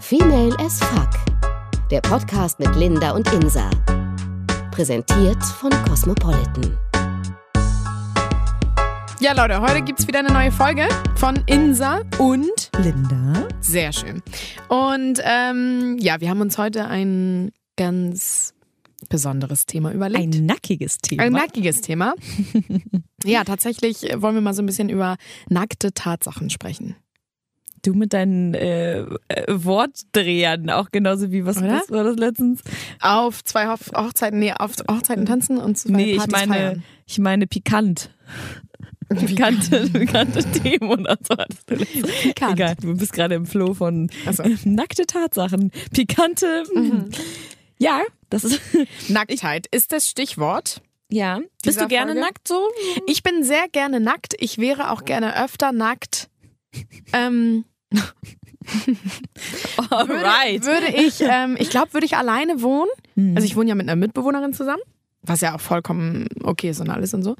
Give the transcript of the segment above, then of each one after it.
Female as Fuck. Der Podcast mit Linda und Insa. Präsentiert von Cosmopolitan. Ja, Leute, heute gibt es wieder eine neue Folge von Insa und Linda. sehr schön. Und ähm, ja, wir haben uns heute ein ganz besonderes Thema überlegt. Ein nackiges Thema. Ein nackiges Thema. ja, tatsächlich wollen wir mal so ein bisschen über nackte Tatsachen sprechen. Du mit deinen äh, äh, Wortdrehern, auch genauso wie, was, was war das letztens? Auf zwei Hoch Hochzeiten, nee, auf Hochzeiten tanzen und zwei nee, ich Partys meine, feiern. ich meine pikant. Pikante, pikante Themen oder so hattest du letztens. Pikant. Egal, du bist gerade im Flow von so. nackte Tatsachen. Pikante. Mhm. Ja, das ist. Nacktheit ist das Stichwort. Ja. Bist du gerne Folge? nackt so? Ich bin sehr gerne nackt. Ich wäre auch gerne öfter nackt. Ähm, Alright. Würde, würde ich, ähm, ich glaube, würde ich alleine wohnen. Mhm. Also ich wohne ja mit einer Mitbewohnerin zusammen, was ja auch vollkommen okay ist und alles und so.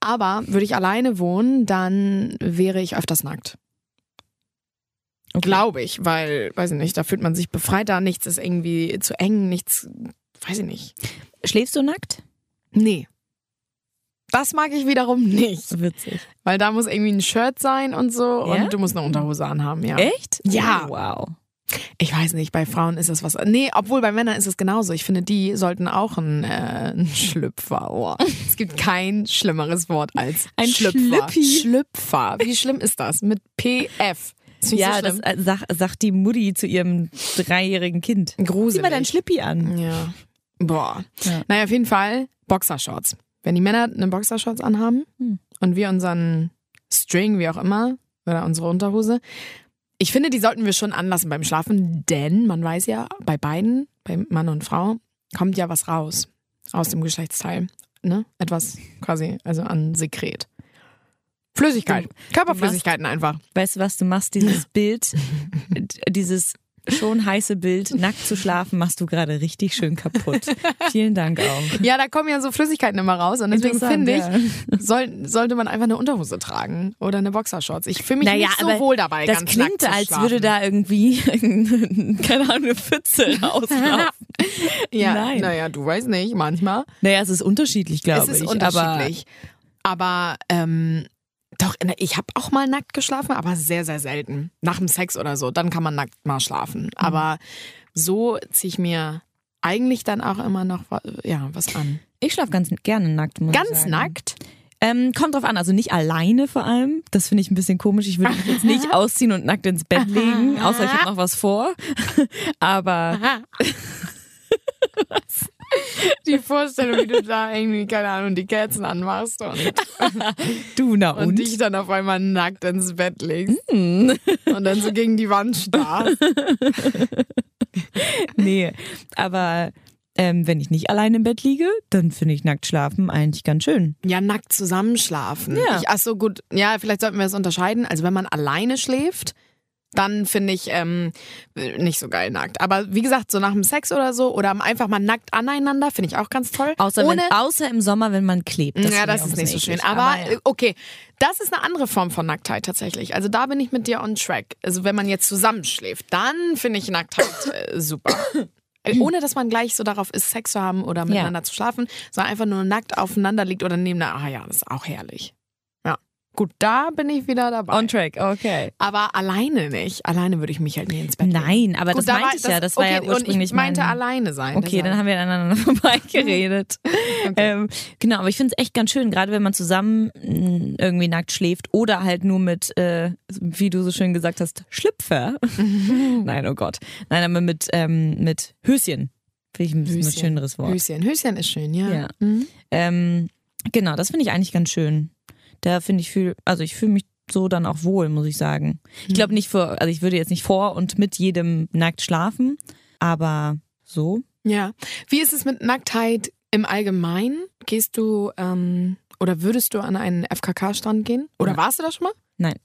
Aber würde ich alleine wohnen, dann wäre ich öfters nackt. Okay. Glaube ich, weil, weiß ich nicht, da fühlt man sich befreiter, nichts ist irgendwie zu eng, nichts, weiß ich nicht. Schläfst du nackt? Nee. Das mag ich wiederum nicht. Witzig. Weil da muss irgendwie ein Shirt sein und so Ja? und du musst eine Unterhose anhaben, ja. Echt? Ja. Oh, wow. Ich weiß nicht, bei Frauen ist das was. Nee, obwohl bei Männern ist es genauso. Ich finde, die sollten auch ein, äh, ein Schlüpfer. Oh. Es gibt kein schlimmeres Wort als Ein Schlüpfer. Schlüppi. Schlüpfer. Wie schlimm ist das? Mit PF. Das Ja, so das äh, sag, sagt die Mutti zu ihrem dreijährigen Kind. Gruselig. mal dein Schlippi an. Ja. Boah. Ja. Naja, auf jeden Fall Boxershorts. Wenn die Männer eine Boxershorts anhaben Hm. und wir unseren String, wie auch immer, oder unsere Unterhose, ich finde, die sollten wir schon anlassen beim Schlafen, denn man weiß ja, bei beiden, bei Mann und Frau, kommt ja was raus aus dem Geschlechtsteil. Ne? Etwas quasi, also an Sekret. Flüssigkeit. Körperflüssigkeiten einfach. Weißt du was, du machst dieses Bild, dieses schon heiße Bild, nackt zu schlafen, machst du gerade richtig schön kaputt. Vielen Dank auch. Ja, da kommen ja so Flüssigkeiten immer raus und deswegen finde ich, ja. soll, sollte man einfach eine Unterhose tragen oder eine Boxershorts. Ich fühle mich Naja, nicht so aber wohl dabei, Das ganz nackt klingt, als schlafen. würde da irgendwie, keine Ahnung, eine Pfütze rauslaufen. ja, Nein. Naja, du weißt nicht, manchmal. Naja, es ist unterschiedlich, glaube es ist ich. unterschiedlich. Aber, ähm, doch, ne, ich habe auch mal nackt geschlafen, aber sehr, sehr selten. Nach dem Sex oder so, dann kann man nackt mal schlafen. Mhm. Aber so ziehe ich mir eigentlich dann auch immer noch ja, was an. Ich schlafe ganz gerne nackt, Ganz sagen. nackt? Ähm, kommt drauf an, also nicht alleine vor allem. Das finde ich ein bisschen komisch. Ich würde mich jetzt nicht ausziehen und nackt ins Bett legen, außer ich habe noch was vor. Aber Die Vorstellung, wie du da irgendwie, keine Ahnung, die Kerzen anmachst und, du, na und und? dich dann auf einmal nackt ins Bett legst Hm. und dann so gegen die Wand starrst. Nee, aber ähm, wenn ich nicht allein im Bett liege, dann finde ich nackt schlafen eigentlich ganz schön. Ja, nackt zusammenschlafen. Ja. Ich, ach so, gut. Ja, vielleicht sollten wir das unterscheiden. Also wenn man alleine schläft, dann finde ich ähm, nicht so geil nackt. Aber wie gesagt, so nach dem Sex oder so oder einfach mal nackt aneinander, finde ich auch ganz toll. Außer, Ohne, wenn, außer im Sommer, wenn man klebt. ja, finde ich das ist nicht so schön. eklig. Aber, ja. äh, okay, das ist eine andere Form von Nacktheit tatsächlich. Also da bin ich mit dir on track. Also wenn man jetzt zusammenschläft, dann finde ich Nacktheit äh, super. Äh, Ohne dass man gleich so darauf ist, Sex zu haben oder miteinander zu schlafen, sondern einfach nur nackt aufeinander liegt oder nebeneinander. Ah ja, das ist auch herrlich. Gut, da bin ich wieder dabei. On track, okay. aber alleine nicht. Alleine würde ich mich halt nie ins Bett legen. Nein, aber Gut, das da war- meinte ich ja. Das war okay, ja ursprünglich Und ich meinte mein... alleine sein. Okay, dann deshalb. haben wir aneinander vorbeigeredet. ähm, genau, aber ich finde es echt ganz schön, gerade wenn man zusammen mh, irgendwie nackt schläft oder halt nur mit, äh, wie du so schön gesagt hast, Schlüpfer. Nein, oh Gott. Nein, aber mit, ähm, mit Höschen. Finde ich ein bisschen ein Höschen. schöneres Wort. Höschen. Höschen ist schön, ja. Ja. Mhm. Ähm, genau, das finde ich eigentlich ganz schön. Da finde ich viel, also ich fühle mich so dann auch wohl, muss ich sagen. Ich glaube nicht vor, also ich würde jetzt nicht vor und mit jedem nackt schlafen, aber so. Ja. Wie ist es mit Nacktheit im Allgemeinen? Gehst du ähm, oder würdest du an einen FKK-Strand gehen? Oder warst du da schon mal? Nein.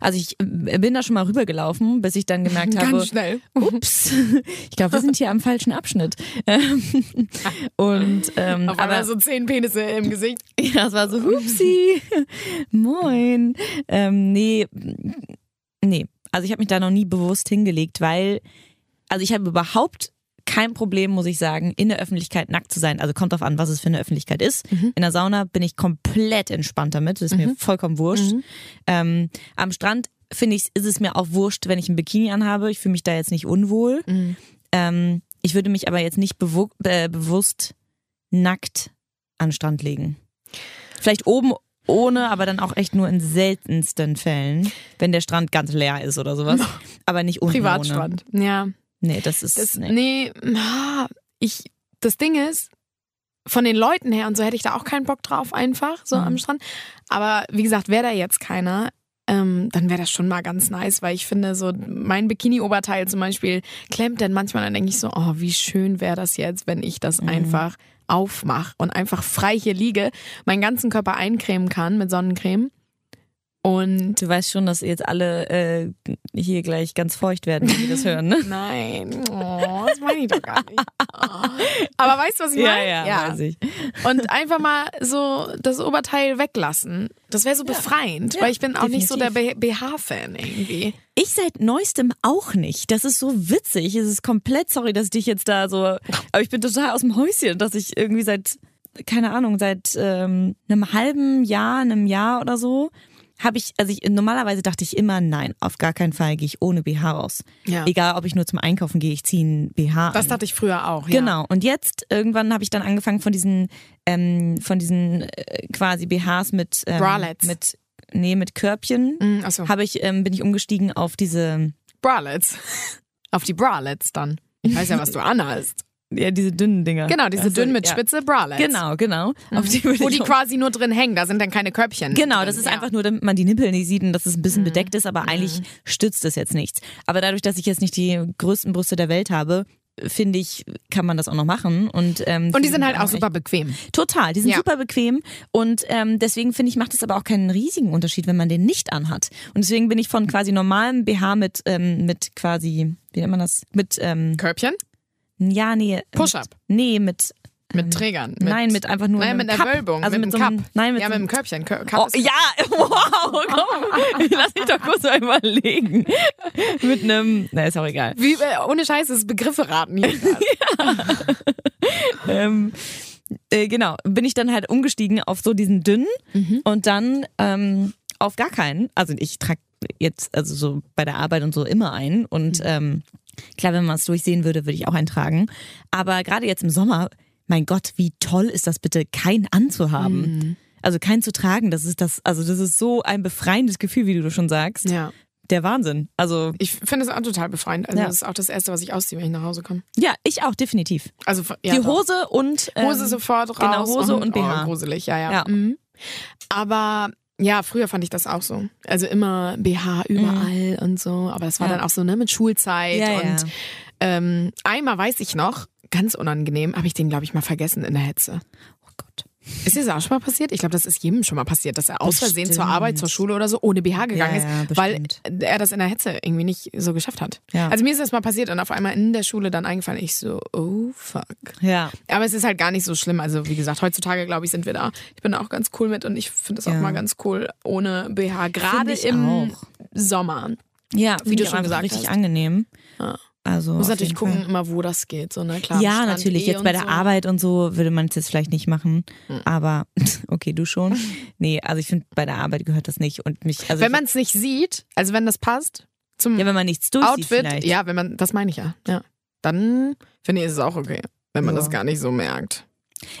Also ich äh, bin da schon mal rübergelaufen, bis ich dann gemerkt habe, Ganz schnell. ups, ich glaube, wir sind hier am falschen Abschnitt. Und ähm, Auf einmal aber so zehn Penisse im Gesicht. ja, es war so, hupsi, moin. Ähm, nee, nee, also ich habe mich da noch nie bewusst hingelegt, weil also ich habe überhaupt kein Problem, muss ich sagen, in der Öffentlichkeit nackt zu sein. Also kommt drauf an, was es für eine Öffentlichkeit ist. Mhm. In der Sauna bin ich komplett entspannt damit. Das ist mir vollkommen wurscht. Mhm. Ähm, am Strand finde ich, ist es mir auch wurscht, wenn ich ein Bikini anhabe. Ich fühle mich da jetzt nicht unwohl. Mhm. Ähm, ich würde mich aber jetzt nicht äh, bewusst nackt an den Strand legen. Vielleicht oben ohne, aber dann auch echt nur in seltensten Fällen, wenn der Strand ganz leer ist oder sowas. Aber nicht unten ohne. Privatstrand. Ja. Nee, das ist Das, nee. nee, ich, das Ding ist, von den Leuten her und so hätte ich da auch keinen Bock drauf, einfach so Mhm. am Strand. Aber wie gesagt, wäre da jetzt keiner, ähm, dann wäre das schon mal ganz nice, weil ich finde, so mein Bikini-Oberteil zum Beispiel klemmt dann manchmal, dann denke ich so, oh, wie schön wäre das jetzt, wenn ich das einfach aufmache und einfach frei hier liege, meinen ganzen Körper eincremen kann mit Sonnencreme. Und Du weißt schon, dass jetzt alle äh, hier gleich ganz feucht werden, wenn die das hören, ne? nein, oh, das meine ich doch gar nicht. Oh. Aber weißt du, was ich meine? weiß ich. Und einfach mal so das Oberteil weglassen. Das wäre so befreiend, Ja, weil ich bin auch nicht so der definitiv. BH-Fan irgendwie. Ich seit neuestem auch nicht. Das ist so witzig. Es ist komplett, sorry, dass ich dich jetzt da so, aber ich bin total aus dem Häuschen, dass ich irgendwie seit, keine Ahnung, seit ähm, einem halben Jahr, einem Jahr oder so, habe ich, also ich, normalerweise dachte ich immer, nein, auf gar keinen Fall gehe ich ohne BH raus. Ja. Egal, ob ich nur zum Einkaufen gehe, ich ziehe ein BH Das an. dachte ich früher auch. Ja. Genau. Und jetzt irgendwann habe ich dann angefangen von diesen, ähm, von diesen äh, quasi BHs mit, ähm, Bralettes. mit, nee, mit Körbchen. Mhm, Achso. Habe ich, ähm, bin ich umgestiegen auf diese, Bralets. Auf die Bralets dann. Ich weiß ja, was du anhast. Ja, diese dünnen Dinger. Genau, diese Also, dünn mit ja. Spitze Bralets. Genau, genau. Auf die Wo die quasi nur drin hängen, da sind dann keine Körbchen. Genau, drin. das ist ja. einfach nur, damit man die Nippel nicht sieht und dass es ein bisschen bedeckt ist, aber eigentlich stützt es jetzt nichts. Aber dadurch, dass ich jetzt nicht die größten Brüste der Welt habe, finde ich, kann man das auch noch machen. Und, ähm, Und die sind halt auch super bequem. Total, die sind Ja. super bequem und ähm, deswegen finde ich, macht es aber auch keinen riesigen Unterschied, wenn man den nicht anhat. Und deswegen bin ich von quasi normalem BH mit, ähm, mit quasi, wie nennt man das? Mit, ähm, Körbchen? Ja, nee. Push-up. Mit, nee, mit, Mit Trägern. Mit, nein, mit einfach nur Nein, mit einer Cup. Wölbung. Also mit, mit, einem so Cup. Nein, mit ja, so mit einem Körbchen. Kö- Cup Oh, ja, wow, komm, lass mich doch kurz mal überlegen. Mit einem, na ist auch egal. Wie, äh, ohne Scheiß, ist Begriffe raten hier. gerade. Ähm, äh, genau, bin ich dann halt umgestiegen auf so diesen dünnen und dann ähm, auf gar keinen. Also ich trage jetzt also so bei der Arbeit und so immer ein und ähm, klar, wenn man es durchsehen würde, würde ich auch eintragen. Aber gerade jetzt im Sommer, mein Gott, wie toll ist das bitte, keinen anzuhaben. Also keinen zu tragen, das ist das, also das ist so ein befreiendes Gefühl, wie du schon sagst. ja. Der Wahnsinn. Also Ich finde es auch total befreiend. Also Ja. das ist auch das Erste, was ich ausziehe, wenn ich nach Hause komme. ja, ich auch definitiv. Also ja, Die doch. Hose und ähm, Hose sofort raus. genau, Hose und BH. Oh, gruselig, ja, ja. Ja. Mhm. Aber ja, früher fand ich das auch so. Also immer BH überall und so. Aber das war Mhm. Ja. dann auch so, ne, mit Schulzeit. Ja, und ja. Ähm, einmal weiß ich noch, ganz unangenehm, habe ich den, glaube ich, mal vergessen in der Hetze. Ist dir das auch schon mal passiert? Ich glaube, das ist jedem schon mal passiert, dass er aus Versehen zur Bestimmt. Arbeit, zur Schule oder so ohne BH gegangen Ja, ja, ist, weil bestimmt. er das in der Hetze irgendwie nicht so geschafft hat. Ja. Also mir ist das mal passiert und auf einmal in der Schule dann eingefallen, ich so, oh fuck. Ja. Aber es ist halt gar nicht so schlimm. Also wie gesagt, heutzutage glaube ich sind wir da. Ich bin da auch ganz cool mit und ich finde es auch mal ganz cool ohne BH, gerade im auch. Sommer. Ja, Wie du schon gesagt richtig hast. angenehm. Ja. Also Muss natürlich gucken, Fall. immer wo das geht. So, ne? Klar, Ja, natürlich. eh Jetzt bei der so. Arbeit und so würde man es jetzt vielleicht nicht machen. Hm. Aber okay, du schon. Nee, also ich finde, bei der Arbeit gehört das nicht. Und mich, also Wenn man es nicht sieht, also wenn das passt zum ja, wenn man nichts durchsieht Outfit, vielleicht. ja, wenn man, das meine ich ja. ja. Dann finde ich, ist es auch okay, wenn man Ja. das gar nicht so merkt.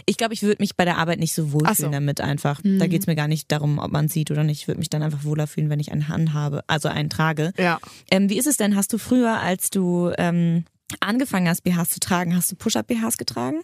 Ich glaube, ich würde mich bei der Arbeit nicht so wohlfühlen so. damit einfach. Mhm. Da geht es mir gar nicht darum, ob man sieht oder nicht. Ich würde mich dann einfach wohler fühlen, wenn ich einen Hand habe, also einen trage. Ja. Ähm, wie ist es denn? Hast du früher, als du ähm, angefangen hast, BHs zu tragen, hast du Push-Up-BHs getragen?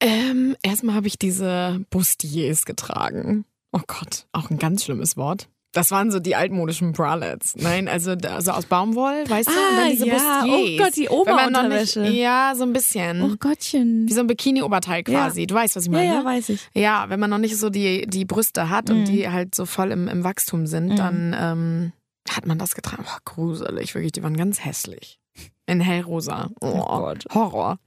Ähm, erstmal habe ich diese Bustiers getragen. Oh Gott, auch ein ganz schlimmes Wort. Das waren so die altmodischen Bralettes. Nein, also da- so aus Baumwoll, weißt du? Und dann Ah, diese ja. Bustiers. Oh Gott, die nicht, Oberunterwäsche. Ja, so ein bisschen. Oh Gottchen. Wie so ein Bikini-Oberteil quasi. Du weißt, was ich Ja, meine? ja, weiß ich. Ja, wenn man noch nicht so die, die Brüste hat und Mhm. die halt so voll im, im Wachstum sind, Mhm. dann ähm, hat man das getragen. Oh, gruselig, wirklich. Die waren ganz hässlich. In hellrosa. Oh, Oh Gott. Horror.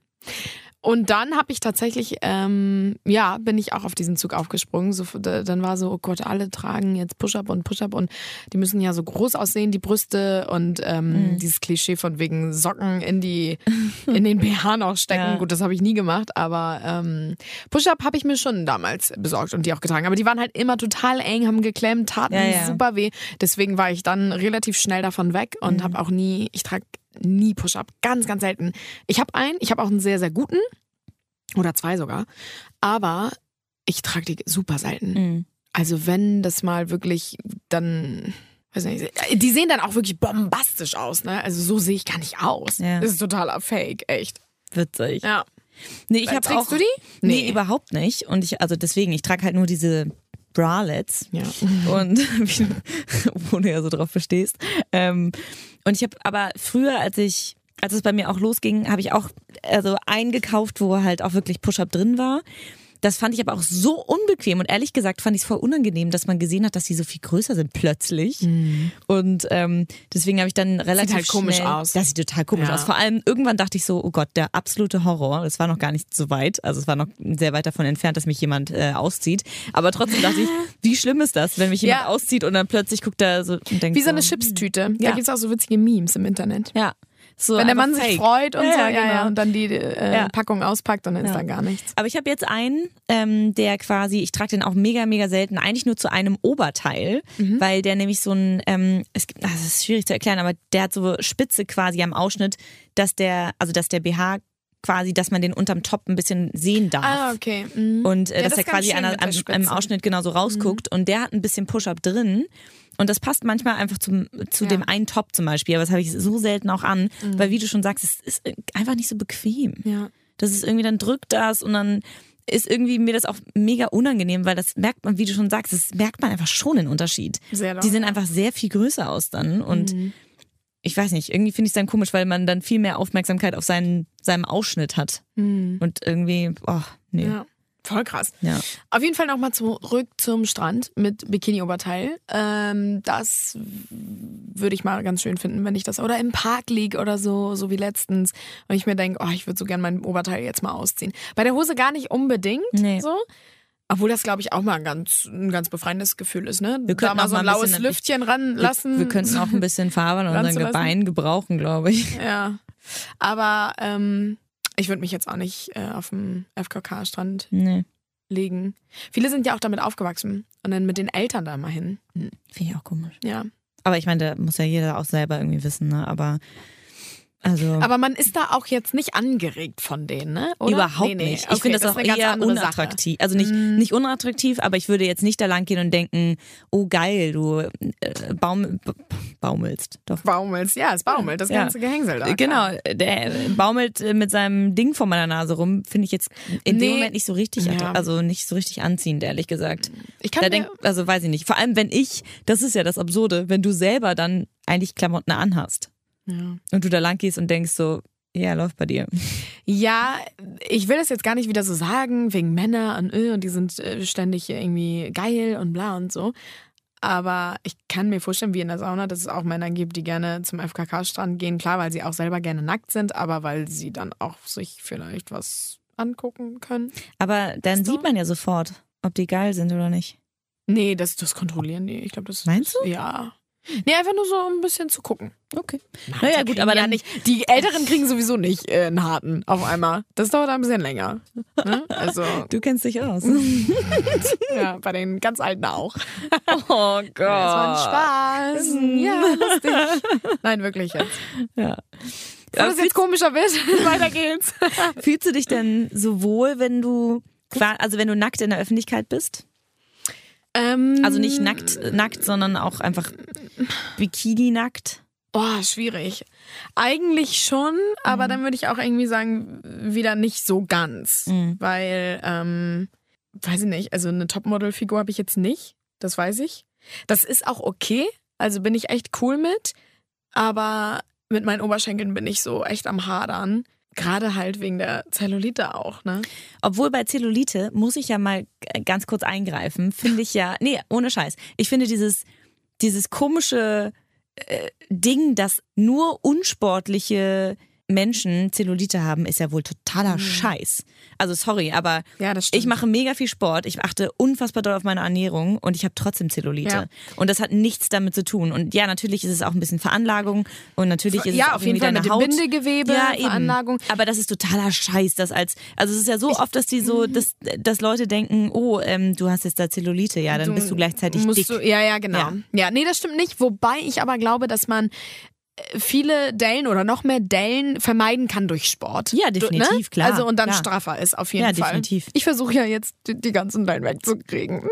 Und dann habe ich tatsächlich, ähm, ja, bin ich auch auf diesen Zug aufgesprungen. So, da- dann war so, oh Gott, alle tragen jetzt Push-Up und Push-Up und die müssen ja so groß aussehen, die Brüste und ähm, dieses Klischee von wegen Socken in die, in den BH noch stecken. Ja. Gut, das habe ich nie gemacht, aber ähm, Push-Up habe ich mir schon damals besorgt und die auch getragen. Aber die waren halt immer total eng, haben geklemmt, taten Ja, ja. super weh. Deswegen war ich dann relativ schnell davon weg und Mhm. habe auch nie, ich trage nie Push-Up, ganz, ganz selten. Ich habe einen, ich habe auch einen sehr, sehr guten oder zwei sogar, aber ich trage die super selten. Mhm. Also wenn das mal wirklich dann, weiß nicht, die sehen dann auch wirklich bombastisch aus, ne? Also so sehe ich gar nicht aus. Ja. Das ist totaler Fake, echt. Witzig. Ja. Nee, ich habe Trägst auch. du die? Nee. überhaupt nicht. Und ich, also deswegen, ich trage halt nur diese Bralets. Ja. Und wo du ja so drauf bestehst. Ähm, und ich habe aber früher, als ich, als es bei mir auch losging, habe ich auch also eingekauft, wo halt auch wirklich Push-Up drin war. Das fand ich aber auch so unbequem und ehrlich gesagt fand ich es voll unangenehm, dass man gesehen hat, dass die so viel größer sind plötzlich. Und ähm, deswegen habe ich dann relativ halt komisch schnell, aus. Das sieht total komisch Ja. aus. Vor allem irgendwann dachte ich so, oh Gott, der absolute Horror. Das war noch gar nicht so weit. Also es war noch sehr weit davon entfernt, dass mich jemand äh, auszieht. Aber trotzdem dachte ich, wie schlimm ist das, wenn mich jemand Ja. auszieht und dann plötzlich guckt er so und denkt Wie so eine Chipstüte. Da Ja. gibt's auch so witzige Memes im Internet. Ja. So Wenn der Mann sich fake. freut und Ja, so, ja, ja, ja, genau. und dann die äh. Packung auspackt und dann ist da gar nichts. Aber ich habe jetzt einen, ähm, der quasi, ich trage den auch mega, mega selten, eigentlich nur zu einem Oberteil, Mhm. weil der nämlich so ein, ähm, es gibt, ach, das ist schwierig zu erklären, aber der hat so Spitze quasi am Ausschnitt, dass der, also dass der BH quasi, dass man den unterm Top ein bisschen sehen darf. Ah, okay. Mhm. Und äh, Ja, dass das er quasi an. Mhm. im Ausschnitt genauso rausguckt. Und der hat ein bisschen Push-Up drin. Und das passt manchmal einfach zum, zu Ja. dem einen Top zum Beispiel. Aber das habe ich so selten auch an. Weil wie du schon sagst, es ist einfach nicht so bequem. Ja. Das ist irgendwie, dann drückt das und dann ist irgendwie mir das auch mega unangenehm, weil das merkt man, wie du schon sagst, das merkt man einfach schon den Unterschied. Sehr doll. Die sehen einfach sehr viel größer aus dann und Mhm. Ich weiß nicht, irgendwie finde ich es dann komisch, weil man dann viel mehr Aufmerksamkeit auf seinen, seinem Ausschnitt hat und irgendwie, oh, nee. Mhm. Ja. Voll krass. Ja. Auf jeden Fall nochmal zurück zum Strand mit Bikini-Oberteil. Ähm, das würde ich mal ganz schön finden, wenn ich das oder im Park liege oder so, so wie letztens. Und ich mir denke, oh, ich würde so gern mein Oberteil jetzt mal ausziehen. Bei der Hose gar nicht unbedingt Nee. so. Obwohl das, glaube ich, auch mal ein ganz, ein ganz befreiendes Gefühl ist, ne? Wir da könnten mal auch so ein laues bisschen- Lüftchen ranlassen. Wir, wir könnten auch ein bisschen Farbe an unseren. Gebeinen gebrauchen, glaube ich. Ja. Aber ähm, ich würde mich jetzt auch nicht äh, auf dem FKK-Strand Nee, legen. Viele sind ja auch damit aufgewachsen und dann mit den Eltern da mal hin. finde ich auch komisch. Ja. Aber ich meine, da muss ja jeder auch selber irgendwie wissen, ne? Aber also Aber man ist da auch jetzt nicht angeregt von denen, ne? Oder? Überhaupt Nee, nee. nicht. Ich Okay, finde das, ist auch eher unattraktiv. Also nicht, Sache. Mm. nicht unattraktiv, aber ich würde jetzt nicht da lang gehen und denken, oh geil, du äh, Baum, baumelst. Doch. Baumelt, ja, es baumelt, das Ja. ganze Gehängsel da. Genau, der baumelt äh, mit seinem Ding vor meiner Nase rum, finde ich jetzt in dem Nee. Moment nicht so richtig, Ja. also nicht so richtig anziehend, ehrlich gesagt. Ich kann Da denk, also weiß ich nicht. Vor allem, wenn ich, das ist ja das Absurde, wenn du selber dann eigentlich Klamotten anhast ja. und du da lang gehst und denkst so, ja, läuft bei dir. ja, ich will das jetzt gar nicht wieder so sagen, wegen Männer und, äh, und die sind äh, ständig irgendwie geil und bla und so. Aber ich kann mir vorstellen, wie in der Sauna, dass es auch Männer gibt, die gerne zum FKK-Strand gehen. Klar, weil sie auch selber gerne nackt sind, aber weil sie dann auch sich vielleicht was angucken können. Aber dann Ist doch- sieht man ja sofort, ob die geil sind oder nicht. Nee, das, das kontrollieren die. Ich glaube, das Meinst du? Ja. Nee, einfach nur so um ein bisschen zu gucken. Okay. Naja, die gut, aber ja dann- nicht. Die Älteren kriegen sowieso nicht äh, einen harten auf einmal. Das dauert ein bisschen länger. Ne? Also, Du kennst dich aus. ja, bei den ganz Alten auch. Oh Das war ein Spaß. Ja, lustig. Nein, wirklich jetzt. Ja. Bevor das jetzt komischer wird, weiter geht's. Fühlst du dich denn so wohl, wenn du also wenn du nackt in der Öffentlichkeit bist? Ähm, Also nicht nackt, nackt, sondern auch einfach Bikini nackt. Boah, schwierig. Eigentlich schon, aber dann würde ich auch irgendwie sagen, wieder nicht so ganz. Mhm. Weil, ähm, weiß ich nicht, also eine Topmodel-Figur habe ich jetzt nicht. Das weiß ich. Das ist auch okay. Also bin ich echt cool mit. Aber mit meinen Oberschenkeln bin ich so echt am Hadern. Gerade halt wegen der Zellulite auch, ne? Obwohl bei Zellulite muss ich ja mal g- ganz kurz eingreifen, finde ich ja, nee, ohne Scheiß. Ich finde dieses, dieses komische äh, Ding, dass nur unsportliche Menschen Zellulite haben, ist ja wohl totaler Scheiß. Also sorry, aber Mhm. Ja, ich mache mega viel Sport, ich achte unfassbar doll auf meine Ernährung und ich habe trotzdem Zellulite. Ja. Und das hat nichts damit zu tun. Und ja, natürlich ist es auch ein bisschen Veranlagung und natürlich ist es ja, auch auf jeden Fall mit dem Haut. Bindegewebe, ja, eben. Veranlagung. Aber das ist totaler Scheiß, das als, also es ist ja so oft, dass die so, Mhm. dass, dass Leute denken, oh, ähm, du hast jetzt da Zellulite, ja, dann bist du gleichzeitig dick. Du, ja, ja, genau. Ja. Ja. nee, das stimmt nicht. Wobei ich aber glaube, dass man viele Dellen oder noch mehr Dellen vermeiden kann durch Sport. Ja, Du- definitiv, klar, Also und dann klar. straffer ist auf jeden Ja, Fall. definitiv. Ich versuche ja jetzt die, die ganzen Dellen wegzukriegen.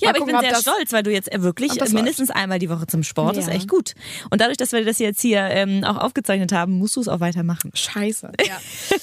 Ja, Mal aber gucken, ich bin sehr stolz, weil du jetzt wirklich ob das mindestens einmal die Woche zum Sport ist Ja. echt gut. Und dadurch, dass wir das jetzt hier ähm, auch aufgezeichnet haben, musst du es auch weitermachen. Scheiße. Ja,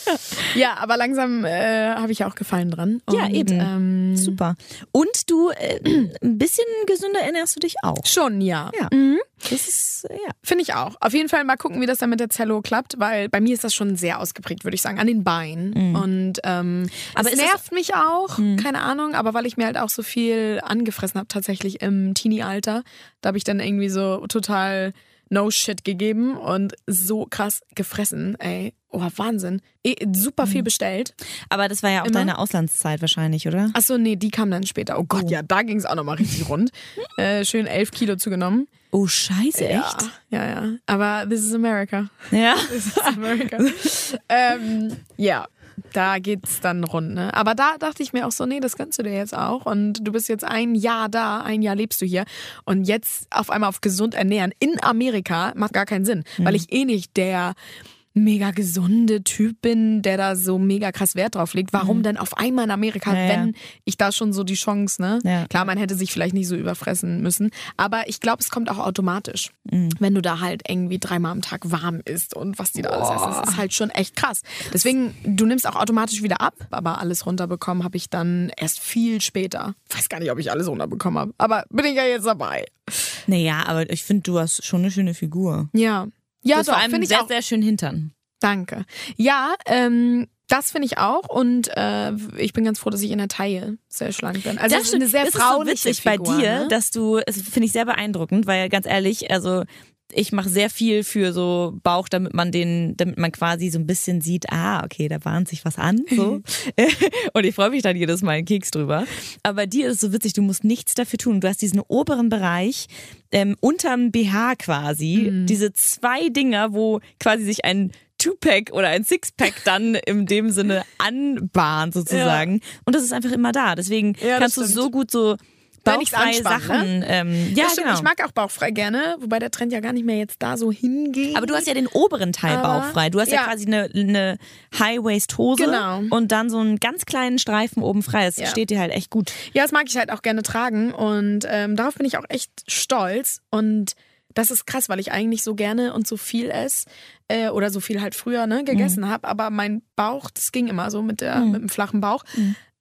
ja aber langsam äh, habe ich ja auch Gefallen dran. Ja, Und, eben. Ähm, Super. Und du, äh, ein bisschen gesünder ernährst du dich auch. Schon, ja. Ja. Mhm. Das ist, äh, ja. Finde ich auch. Auf jeden Fall mal gucken, wie das dann mit der Zello klappt, weil bei mir ist das schon sehr ausgeprägt, würde ich sagen, an den Beinen. Und ähm, Aber es ist es- nervt mich auch, keine Ahnung, aber weil ich mir halt auch so viel angefressen habe, tatsächlich im Teenie-Alter, da habe ich dann irgendwie so total no shit gegeben und so krass gefressen, ey. Oh, Wahnsinn. Eh, super viel bestellt. Aber das war ja auch Immer? deine Auslandszeit wahrscheinlich, oder? Achso, nee, die kam dann später. Oh Gott, ja, da ging es auch nochmal richtig rund. Äh, schön elf Kilo zugenommen. Oh, scheiße, Ja, echt? ja, ja. Aber this is America. Ja. This is America. ähm, ja, da geht's dann rund. Ne? Aber da dachte ich mir auch so, nee, das kannst du dir jetzt auch. Und du bist jetzt ein Jahr da, ein Jahr lebst du hier. Und jetzt auf einmal auf gesund ernähren in Amerika macht gar keinen Sinn, Mhm. weil ich eh nicht der mega gesunde Typ bin, der da so mega krass Wert drauf legt. Warum denn auf einmal in Amerika, Mhm. Ja, ja. wenn ich da schon so die Chance, ne? Ja. Klar, man hätte sich vielleicht nicht so überfressen müssen, aber ich glaube, es kommt auch automatisch. Mhm. Wenn du da halt irgendwie dreimal am Tag warm isst und was die da alles essen, das ist halt schon echt krass. Deswegen, du nimmst auch automatisch wieder ab, aber alles runterbekommen habe ich dann erst viel später. Weiß gar nicht, ob ich alles runterbekommen habe, aber bin ich ja jetzt dabei. Naja, aber ich finde, du hast schon eine schöne Figur. Ja. Ja, du hast doch, vor allem finde ich sehr, auch. sehr schön hintern. Danke. Ja, ähm, das finde ich auch und äh, ich bin ganz froh, dass ich in der Taille sehr schlank bin. Also das es ist eine sehr das frauliche ist so witzig Figur, bei dir, ne? dass du, das finde ich sehr beeindruckend, weil ganz ehrlich, also ich mache sehr viel für so Bauch, damit man den, damit man quasi so ein bisschen sieht, ah, okay, da bahnt sich was an. So. Und ich freue mich dann jedes Mal einen Keks drüber. Aber bei dir ist es so witzig, du musst nichts dafür tun. Du hast diesen oberen Bereich ähm, unterm BH quasi, Mhm. diese zwei Dinger, wo quasi sich ein Two-Pack oder ein Six-Pack dann in dem Sinne anbahnt sozusagen. Und das ist einfach immer da. Deswegen Ja, kannst du so gut so bauchfreie anspann, Sachen. Ähm, ja, stimmt. genau. Ich mag auch bauchfrei gerne, wobei der Trend ja gar nicht mehr jetzt da so hingeht. aber du hast ja den oberen Teil Aber- bauchfrei. Du hast ja, ja. quasi eine, eine High-Waist-Hose Genau. und dann so einen ganz kleinen Streifen oben frei. Das Ja. steht dir halt echt gut. Ja, das mag ich halt auch gerne tragen und ähm, darauf bin ich auch echt stolz und das ist krass, weil ich eigentlich so gerne und so viel esse äh, oder so viel halt früher ne, gegessen habe, aber mein Bauch, das ging immer so mit, der, mit dem flachen Bauch.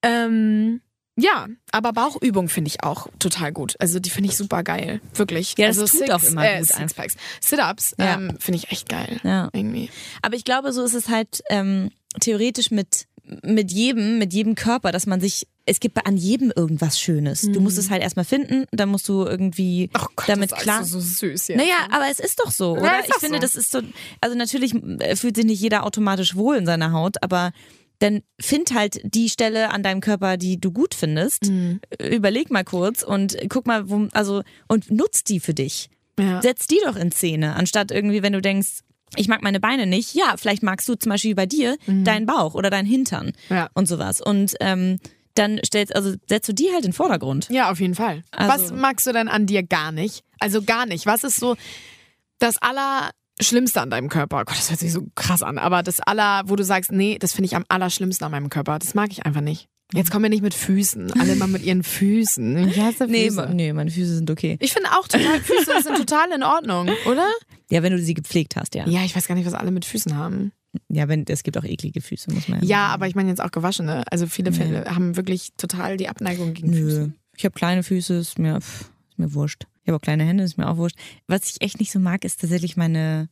Ähm, ja, aber Bauchübung finde ich auch total gut. Also die finde ich super geil, wirklich. Ja, das also tut auch immer äh, gut Sixpacks. Sit-ups Ja. ähm, finde ich echt geil. Ja. Irgendwie. Aber ich glaube, so ist es halt ähm, theoretisch mit, mit jedem, mit jedem Körper, dass man sich, es gibt an jedem irgendwas Schönes. Du musst es halt erstmal finden, dann musst du irgendwie Oh Gott, damit das klar. ist so süß jetzt. Naja, aber es ist doch so, oder? Ja, ich finde, so. das ist so, also natürlich äh, fühlt sich nicht jeder automatisch wohl in seiner Haut, aber dann find halt die Stelle an deinem Körper, die du gut findest. Mhm. Überleg mal kurz und guck mal, wo, also, und nutz die für dich. Ja. Setz die doch in Szene, anstatt irgendwie, wenn du denkst, ich mag meine Beine nicht. Ja, vielleicht magst du zum Beispiel bei dir deinen Bauch oder deinen Hintern Mhm. Ja. und sowas. Und ähm, dann stellst, also setzt du die halt in den Vordergrund. Ja, auf jeden Fall. Also- Was magst du denn an dir gar nicht? Also gar nicht. Was ist so das Allerschlimmste an deinem Körper? Gott, das hört sich so krass an. Aber das Aller, wo du sagst, nee, das finde ich am allerschlimmsten an meinem Körper. Das mag ich einfach nicht. Jetzt kommen wir nicht mit Füßen. Alle mal mit ihren Füßen. Ich hasse Nee, Füße. ma- nee, meine Füße sind okay. Ich finde auch total, Füße sind total in Ordnung, oder? Ja, wenn du sie gepflegt hast, ja. Ja, ich weiß gar nicht, was alle mit Füßen haben. Ja, wenn es gibt auch eklige Füße, muss man ja. Ja, sagen. aber ich meine jetzt auch gewaschene. Also viele Fälle haben wirklich total die Abneigung gegen Nö. Füße. Ich habe kleine Füße, ist mir, pff, ist mir wurscht. Ich habe auch kleine Hände, ist mir auch wurscht. Was ich echt nicht so mag, ist tatsächlich meine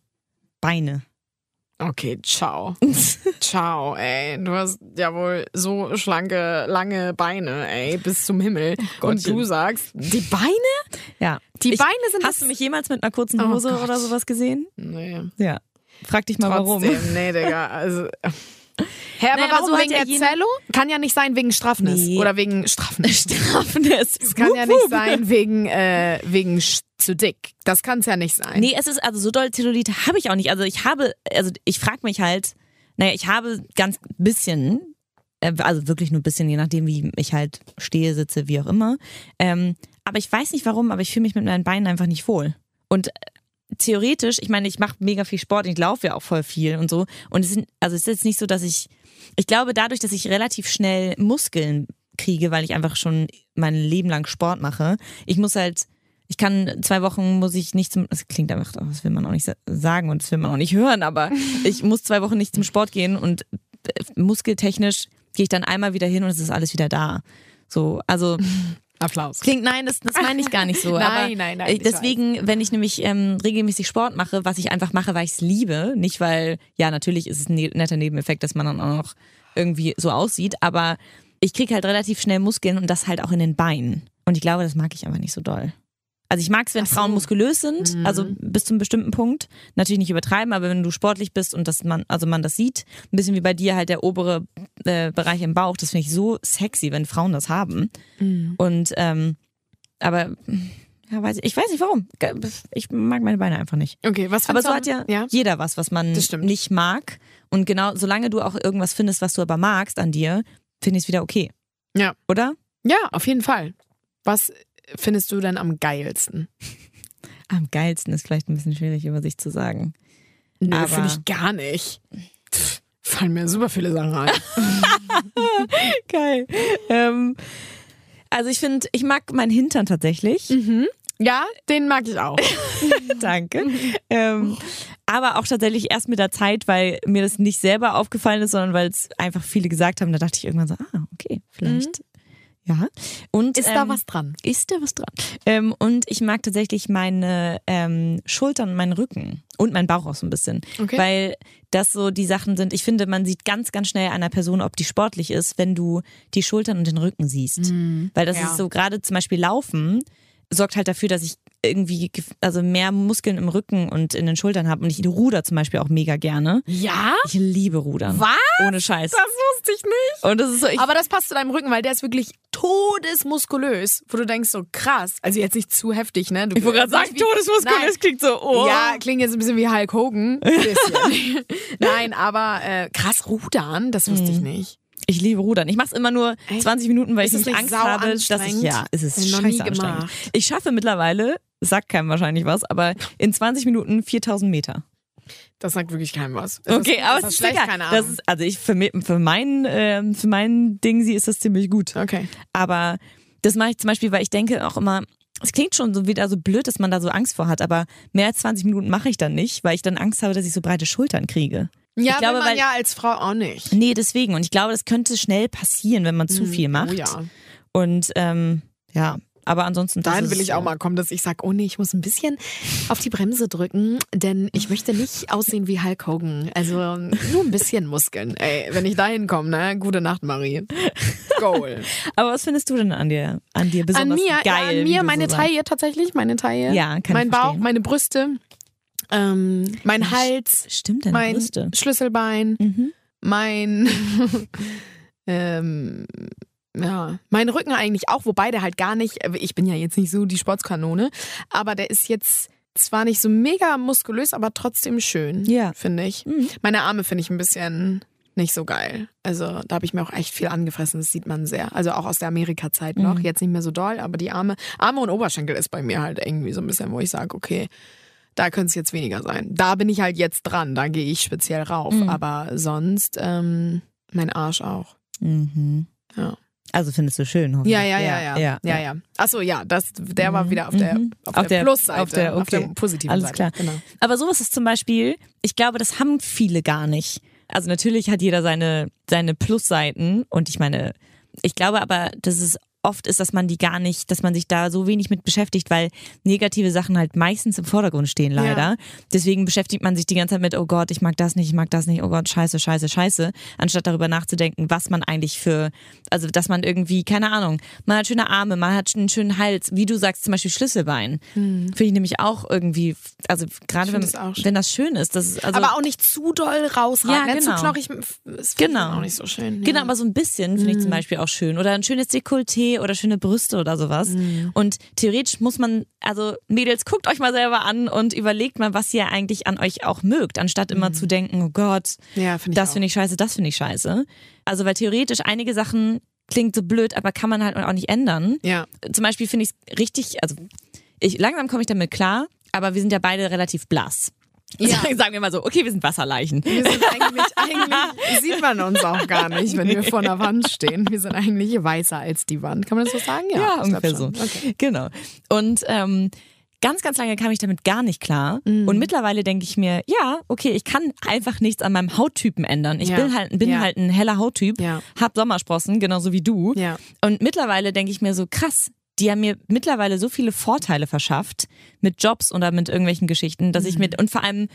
Beine. Okay, ciao. ciao, ey. Du hast ja wohl so schlanke, lange Beine, ey, bis zum Himmel. Und du sagst, die Beine? Ja. Die ich, Beine sind Hast du mich jemals mit einer kurzen Oh Hose Gott. oder sowas gesehen? Nee. Ja. Frag dich mal warum. Trotzdem, nee, Digga. Also. Hä, aber Naja, aber warum so hat wegen der Zello? Kann ja nicht sein wegen Straffnis. Nee. Oder wegen Straffnis. Strafnis. Es kann ja nicht sein wegen, äh, wegen zu dick. Das kann es ja nicht sein. Nee, es ist also so doll Zellulite habe ich auch nicht. Also ich habe, also ich frage mich halt, naja, ich habe ganz bisschen, äh, also wirklich nur ein bisschen, je nachdem, wie ich halt stehe, sitze, wie auch immer. Ähm, aber ich weiß nicht warum, aber ich fühle mich mit meinen Beinen einfach nicht wohl. Und theoretisch, ich meine, ich mache mega viel Sport, ich laufe ja auch voll viel und so. Und es sind, also es ist jetzt nicht so, dass ich, ich glaube, dadurch, dass ich relativ schnell Muskeln kriege, weil ich einfach schon mein Leben lang Sport mache, ich muss halt ich kann zwei Wochen muss ich nicht zum, das klingt einfach, das will man auch nicht sa- sagen und das will man auch nicht hören, aber ich muss zwei Wochen nicht zum Sport gehen und äh, muskeltechnisch gehe ich dann einmal wieder hin und es ist alles wieder da. So, also Applaus. klingt, nein, das, das meine ich gar nicht so. Nein, nein, nein, äh, ich Deswegen, wenn ich nämlich ähm, regelmäßig Sport mache, was ich einfach mache, weil ich es liebe, nicht weil, ja, natürlich ist es ein ne- netter Nebeneffekt, dass man dann auch noch irgendwie so aussieht, aber ich kriege halt relativ schnell Muskeln und das halt auch in den Beinen. Und ich glaube, das mag ich einfach nicht so doll. Also ich mag es, wenn so. Frauen muskulös sind, Mhm. also bis zu einem bestimmten Punkt. Natürlich nicht übertreiben, aber wenn du sportlich bist und das man, also man das sieht, ein bisschen wie bei dir halt der obere äh, Bereich im Bauch, das finde ich so sexy, wenn Frauen das haben. Mhm. Und ähm, aber ja, weiß ich, ich weiß nicht warum. Ich mag meine Beine einfach nicht. Okay, was Aber so hat ja, ja? jeder was, was man nicht mag. Und genau, solange du auch irgendwas findest, was du aber magst an dir, finde ich es wieder okay. Ja. Oder? Ja, auf jeden Fall. Was findest du denn am geilsten? Am geilsten ist vielleicht ein bisschen schwierig über sich zu sagen. Nö, Aber- finde ich gar nicht. Pff, fallen mir super viele Sachen ein. Geil. Ähm, also ich finde, ich mag meinen Hintern tatsächlich. Ja, den mag ich auch. Danke. ähm, aber auch tatsächlich erst mit der Zeit, weil mir das nicht selber aufgefallen ist, sondern weil es einfach viele gesagt haben. Da dachte ich irgendwann so, ah, okay, vielleicht. Ja. Und, Ist da ähm, was dran? Ist da was dran? Ähm, und ich mag tatsächlich meine ähm, Schultern und meinen Rücken und meinen Bauch auch so ein bisschen. Okay. Weil das so die Sachen sind, ich finde, man sieht ganz, ganz schnell einer Person, ob die sportlich ist, wenn du die Schultern und den Rücken siehst. Weil das ja. ist so gerade zum Beispiel Laufen sorgt halt dafür, dass ich irgendwie also mehr Muskeln im Rücken und in den Schultern habe. Und ich ruder zum Beispiel auch mega gerne. Ja? Ich liebe Rudern. Was? Ohne Scheiß. Das wusste ich nicht. Und das ist so, Aber das passt zu deinem Rücken, weil der ist wirklich todesmuskulös, wo du denkst so krass. Also jetzt nicht zu heftig, ne? Du, ich wollte gerade sagen, Todesmuskulös Nein. klingt so, oh. Ja, klingt jetzt ein bisschen wie Hulk Hogan. Nein, aber äh, krass rudern, das wusste Mhm. ich nicht. Ich liebe Rudern. Ich mache es immer nur Echt? 20 Minuten, weil Ist ich nicht Angst habe, dass ich ja, es ist noch scheiße anstrengend. gemacht. Ich schaffe mittlerweile, sagt keinem wahrscheinlich was, aber in 20 Minuten 4000 Meter. Das sagt wirklich keinem was. Ist Okay, das, aber ist es das ist schlecht, keine Ahnung. Das ist, also ich für, für mein ähm, für mein Ding sie ist das ziemlich gut. okay. Aber das mache ich zum Beispiel, weil ich denke auch immer, es klingt schon so wieder so blöd, dass man da so Angst vor hat, aber mehr als 20 Minuten mache ich dann nicht, weil ich dann Angst habe, dass ich so breite Schultern kriege. Ja, ich glaube, man weil- ja als Frau auch nicht. Nee, deswegen. Und ich glaube, das könnte schnell passieren, wenn man zu viel macht. Oh ja. Und ähm, ja, aber ansonsten. ist will ich auch mal kommen, dass ich sage, oh nee, ich muss ein bisschen auf die Bremse drücken, denn ich möchte nicht aussehen wie Hulk Hogan. Also nur ein bisschen Muskeln. Ey, wenn ich dahin komme, ne? Gute Nacht, Marie. Goal. Aber was findest du denn an dir, an dir An besonders mir, geil? ja, an mir meine so? Taille tatsächlich, meine Taille. Ja, kann Mein Bauch, meine Brüste, ähm, mein Hals, Stimmt, deine mein Brüste. Schlüsselbein, Mhm. mein ähm, ja, mein Rücken eigentlich auch, wobei der halt gar nicht, ich bin ja jetzt nicht so die Sportskanone, aber der ist jetzt zwar nicht so mega muskulös, aber trotzdem schön, Ja. finde ich. Mhm. Meine Arme finde ich ein bisschen nicht so geil. Also da habe ich mir auch echt viel angefressen, das sieht man sehr. Also auch aus der Amerika-Zeit noch, Mhm. jetzt nicht mehr so doll, aber die Arme, Arme und Oberschenkel ist bei mir halt irgendwie so ein bisschen, wo ich sage, okay, da könnte es jetzt weniger sein. Da bin ich halt jetzt dran, da gehe ich speziell rauf, Mhm. aber sonst ähm, mein Arsch auch. Mhm. Ja. Also findest du schön, hoffentlich. Ja, ja, ja, ja. Ja, ja. ja. Achso, ja, das, der war wieder auf der, Mhm. auf Auf der, der- Plusseite, auf der- auf der okay. positiven Alles Seite. klar. Genau. Aber sowas ist zum Beispiel, ich glaube, das haben viele gar nicht. Also natürlich hat jeder seine, seine Plusseiten und ich meine, ich glaube aber, dass es oft ist, dass man die gar nicht, dass man sich da so wenig mit beschäftigt, weil negative Sachen halt meistens im Vordergrund stehen, leider. Ja. Deswegen beschäftigt man sich die ganze Zeit mit, oh Gott, ich mag das nicht, ich mag das nicht, oh Gott, scheiße, scheiße, scheiße, anstatt darüber nachzudenken, was man eigentlich für, also dass man irgendwie, keine Ahnung, man hat schöne Arme, man hat einen schönen Hals, wie du sagst, zum Beispiel Schlüsselbein. Finde ich nämlich auch irgendwie, also gerade wenn, wenn das schön ist, das ist also aber auch nicht zu doll rausragen. Ja, genau. Zu knochig finde Genau. auch nicht so schön. Genau, ja. aber so ein bisschen finde ich zum Beispiel auch schön. Oder ein schönes Dekolleté oder schöne Brüste oder sowas. Und theoretisch muss man, also Mädels, guckt euch mal selber an und überlegt mal, was ihr eigentlich an euch auch mögt, anstatt immer zu denken, oh Gott, Ja, finde ich das finde ich scheiße, das finde ich scheiße. Also weil theoretisch einige Sachen klingt so blöd, aber kann man halt auch nicht ändern. Ja. Zum Beispiel finde ich es richtig, also ich, langsam komme ich damit klar, aber wir sind ja beide relativ blass. Ja. Sagen wir mal so, okay, wir sind Wasserleichen. Wir sind eigentlich, eigentlich sieht man uns auch gar nicht, wenn wir vor einer Wand stehen. Wir sind eigentlich weißer als die Wand. Kann man das so sagen? Ja, Ja, ungefähr so. Okay. Genau. Und ähm, ganz, ganz lange kam ich damit gar nicht klar. Mhm. Und mittlerweile denke ich mir, ja, okay, ich kann einfach nichts an meinem Hauttypen ändern. Ich Ja. bin halt, bin Ja. halt ein heller Hauttyp, Ja. hab Sommersprossen, genauso wie du. Und mittlerweile denke ich mir so, krass, die haben mir mittlerweile so viele Vorteile verschafft mit Jobs oder mit irgendwelchen Geschichten, dass ich Mhm. mit, und vor allem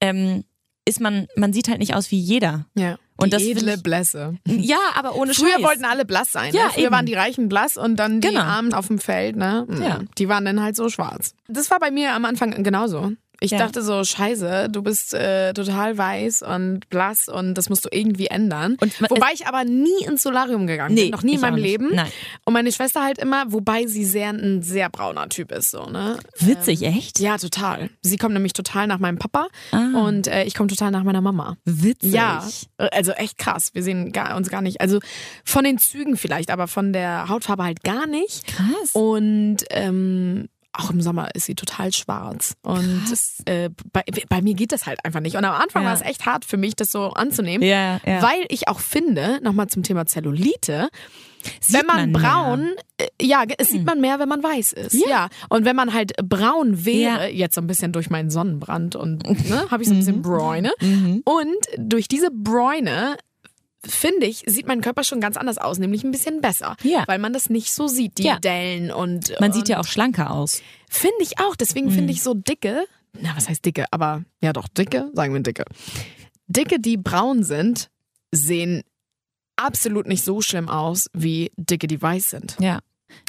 ähm, ist man, man sieht halt nicht aus wie jeder. Ja. Und die das edle ich- Blässe. Ja, aber ohne Früher Scheiß. wollten alle blass sein. Ja, ne? Früher eben. waren die Reichen blass und dann die Genau. Armen auf dem Feld. Ne? Mhm. Ja. Die waren dann halt so schwarz. Das war bei mir am Anfang genauso. Ich Ja. dachte so, scheiße, du bist äh, total weiß und blass und das musst du irgendwie ändern. Und wobei ich aber nie ins Solarium gegangen Nee, bin. Noch nie in meinem. Leben. Nein. Und meine Schwester halt immer, wobei sie sehr ein sehr brauner Typ ist. So, ne? Witzig, echt? Ja, total. Sie kommt nämlich total nach meinem Papa Ah. und äh, ich komme total nach meiner Mama. Witzig. Ja, also echt krass. Wir sehen gar, uns gar nicht. Also von den Zügen vielleicht, aber von der Hautfarbe halt gar nicht. Krass. Und ähm, auch im Sommer ist sie total schwarz. Und äh, bei, bei mir geht das halt einfach nicht. Und am Anfang Ja. war es echt hart für mich, das so anzunehmen. Ja, ja. Weil ich auch finde, nochmal zum Thema Zellulite, Sieht wenn man, man braun, äh, ja, es sieht man mehr, wenn man weiß ist. Ja. Ja. Und wenn man halt braun wäre, Ja. jetzt so ein bisschen durch meinen Sonnenbrand und ne, habe ich so ein Mhm. bisschen Bräune. Und durch diese Bräune finde ich, sieht mein Körper schon ganz anders aus, nämlich ein bisschen besser. Ja. Weil man das nicht so sieht, die Ja. Dellen und. Man und sieht ja auch schlanker aus. Finde ich auch. Deswegen finde ich so dicke, na, was heißt dicke? Aber ja, doch, dicke, sagen wir dicke. Dicke, die braun sind, sehen absolut nicht so schlimm aus wie dicke, die weiß sind. Ja.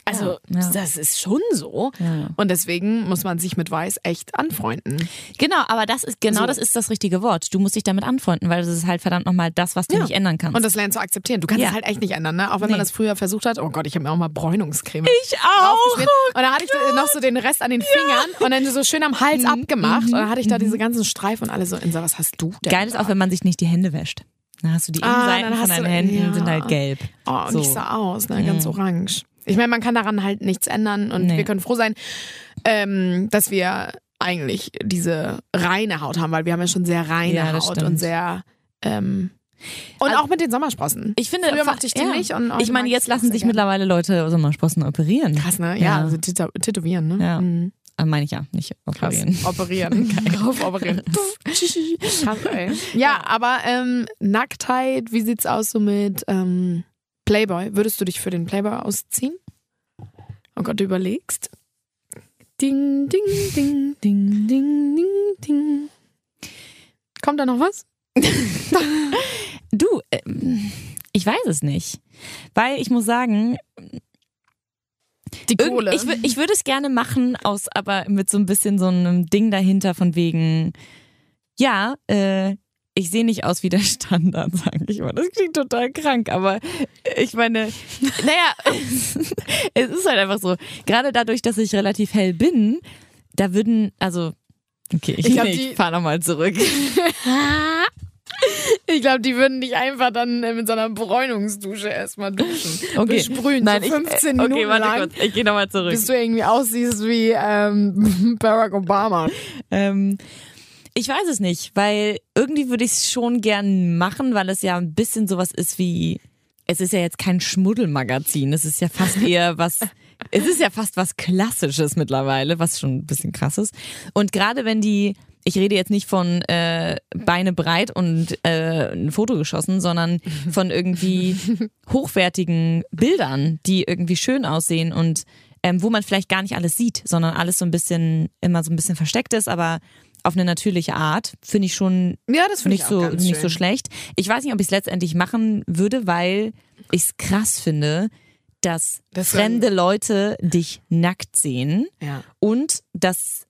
Also, Ja, das ist schon so. Ja. Und deswegen muss man sich mit weiß echt anfreunden. Genau, aber das ist genau So. das ist das richtige Wort. Du musst dich damit anfreunden, weil das ist halt verdammt nochmal das, was du Ja. nicht ändern kannst. Und das lernen zu akzeptieren. Du kannst Ja. es halt echt nicht ändern, ne? Auch wenn Nee. man das früher versucht hat. Oh Gott, ich habe mir auch mal Bräunungscreme ich auch. Und dann hatte ich noch so den Rest an den Fingern und dann so schön am Hals abgemacht. Und dann hatte ich da diese ganzen Streifen und alle so, Insa, was hast du denn? Geil ist da? auch, wenn man sich nicht die Hände wäscht. Dann hast du die Ah, Innenseiten dann von deinen du- Händen sind halt gelb. Oh, und So. ich sah aus, ne? ganz orange. Ich meine, man kann daran halt nichts ändern und Nee. wir können froh sein, ähm, dass wir eigentlich diese reine Haut haben, weil wir haben ja schon sehr reine Ja, Haut stimmt. und sehr ähm, und Also- auch mit den Sommersprossen. Ich finde, Früher mochte ich die ja. nicht und ich meine, jetzt lassen sich mittlerweile Leute Sommersprossen operieren. krass, ne? Ja, Ja. also tätow tätowieren, ne? Ja. Mhm. Ah, meine ich ja, nicht Krass. operieren. Operieren. Drauf operieren. Krass, ey. Ja, aber ähm, Nacktheit, wie sieht's aus so mit ähm, Playboy? Würdest du dich für den Playboy ausziehen? Oh Gott, du überlegst. Ding, ding, ding, ding, ding, ding, ding. Kommt da noch was? Du, ähm, ich weiß es nicht. Weil ich muss sagen, Die Kohle. Ich, ich würde es gerne machen, aus aber mit so ein bisschen so einem Ding dahinter von wegen, ja, äh, ich sehe nicht aus wie der Standard, sage ich mal. Das klingt total krank, aber ich meine, naja, es ist halt einfach so. Gerade dadurch, dass ich relativ hell bin, da würden, also, okay, ich, Ich nee, ich fahr nochmal zurück. Ich glaube, die würden dich einfach dann äh, mit so einer Bräunungsdusche erstmal duschen. Okay. Besprühen, Nein, so 15 ich, äh, Minuten okay, warte lang. kurz, ich gehe nochmal zurück. Bis du irgendwie aussiehst wie ähm, Barack Obama. Ähm, ich weiß es nicht, weil irgendwie würde ich es schon gern machen, weil es ja ein bisschen sowas ist wie. Es ist ja jetzt kein Schmuddelmagazin, es ist ja fast eher was. Es ist ja fast was Klassisches mittlerweile, was schon ein bisschen krass ist. Und gerade wenn die ich rede jetzt nicht von äh, Beine breit und äh, ein Foto geschossen, sondern von irgendwie hochwertigen Bildern, die irgendwie schön aussehen und ähm, wo man vielleicht gar nicht alles sieht, sondern alles so ein bisschen, immer so ein bisschen versteckt ist, aber auf eine natürliche Art, finde ich schon Ja, das finde ich nicht auch so nicht so schlecht. Ich weiß nicht, ob ich es letztendlich machen würde, weil ich es krass finde, dass Das fremde Leute dich nackt sehen Ja. und dass